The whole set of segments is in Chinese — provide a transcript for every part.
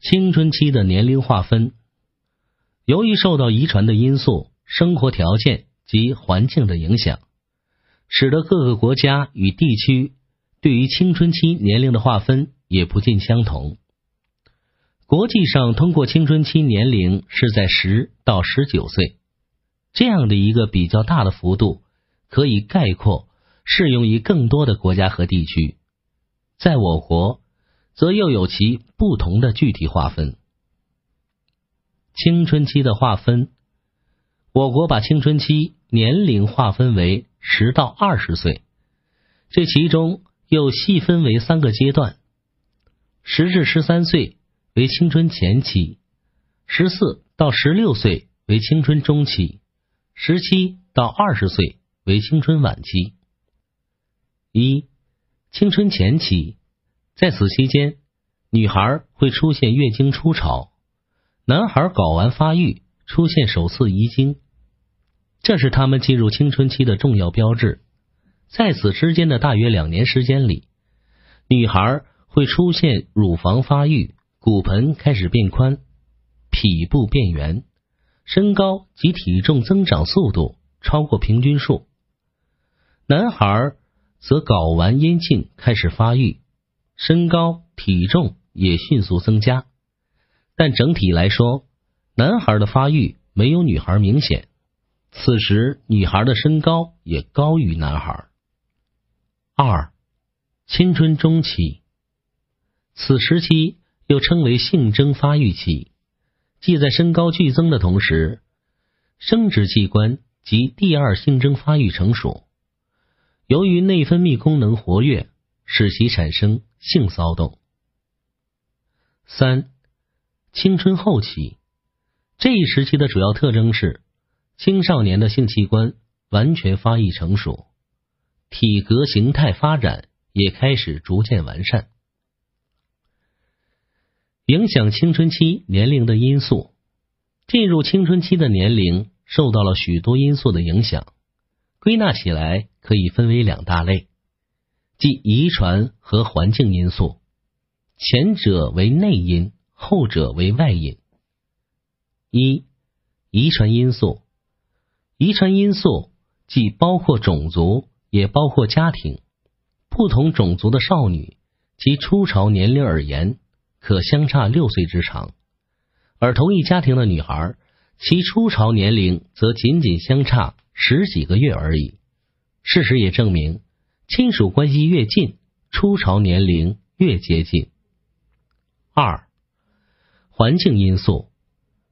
青春期的年龄划分，由于受到遗传的因素、生活条件及环境的影响，使得各个国家与地区对于青春期年龄的划分也不尽相同。国际上通过青春期年龄是在十到十九岁这样的一个比较大的幅度，可以概括适用于更多的国家和地区。在我国，则又有其不同的具体划分。青春期的划分，我国把青春期年龄划分为十到二十岁，这其中又细分为三个阶段：十至十三岁为青春前期，十四到十六岁为青春中期，十七到二十岁为青春晚期。一青春前期，在此期间，女孩会出现月经初潮，男孩睾丸发育，出现首次遗精，这是他们进入青春期的重要标志。在此之间的大约两年时间里，女孩会出现乳房发育，骨盆开始变宽，脾部变圆，身高及体重增长速度超过平均数。男孩。则睾丸阴茎开始发育，身高体重也迅速增加，但整体来说，男孩的发育没有女孩明显。此时，女孩的身高也高于男孩。二，青春中期，此时期又称为性征发育期，即在身高剧增的同时，生殖器官及第二性征发育成熟。由于内分泌功能活跃，使其产生性骚动。三、青春后期这一时期的主要特征是青少年的性器官完全发育成熟，体格形态发展也开始逐渐完善。影响青春期年龄的因素，进入青春期的年龄受到了许多因素的影响，归纳起来。可以分为两大类，即遗传和环境因素，前者为内因，后者为外因。一、遗传因素，遗传因素既包括种族，也包括家庭。不同种族的少女，其初潮年龄而言，可相差六岁之长；而同一家庭的女孩，其初潮年龄则仅仅相差十几个月而已。事实也证明，亲属关系越近，初潮年龄越接近。二、环境因素，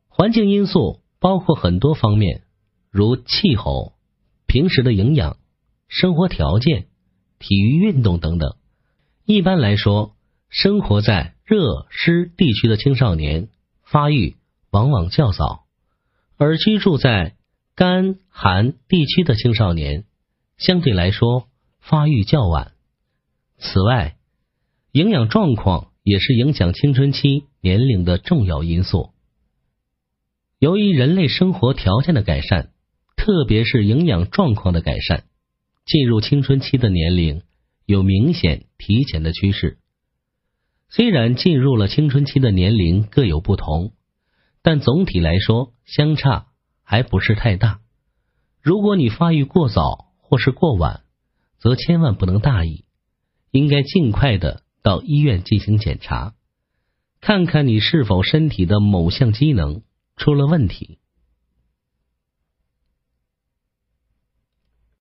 环境因素包括很多方面，如气候、平时的营养、生活条件、体育运动等等。一般来说，生活在热湿地区的青少年发育往往较早，而居住在干寒地区的青少年。相对来说，发育较晚。此外，营养状况也是影响青春期年龄的重要因素。由于人类生活条件的改善，特别是营养状况的改善，进入青春期的年龄有明显提前的趋势。虽然进入了青春期的年龄各有不同，但总体来说相差还不是太大。如果你发育过早，或是过晚，则千万不能大意，应该尽快的到医院进行检查，看看你是否身体的某项机能出了问题。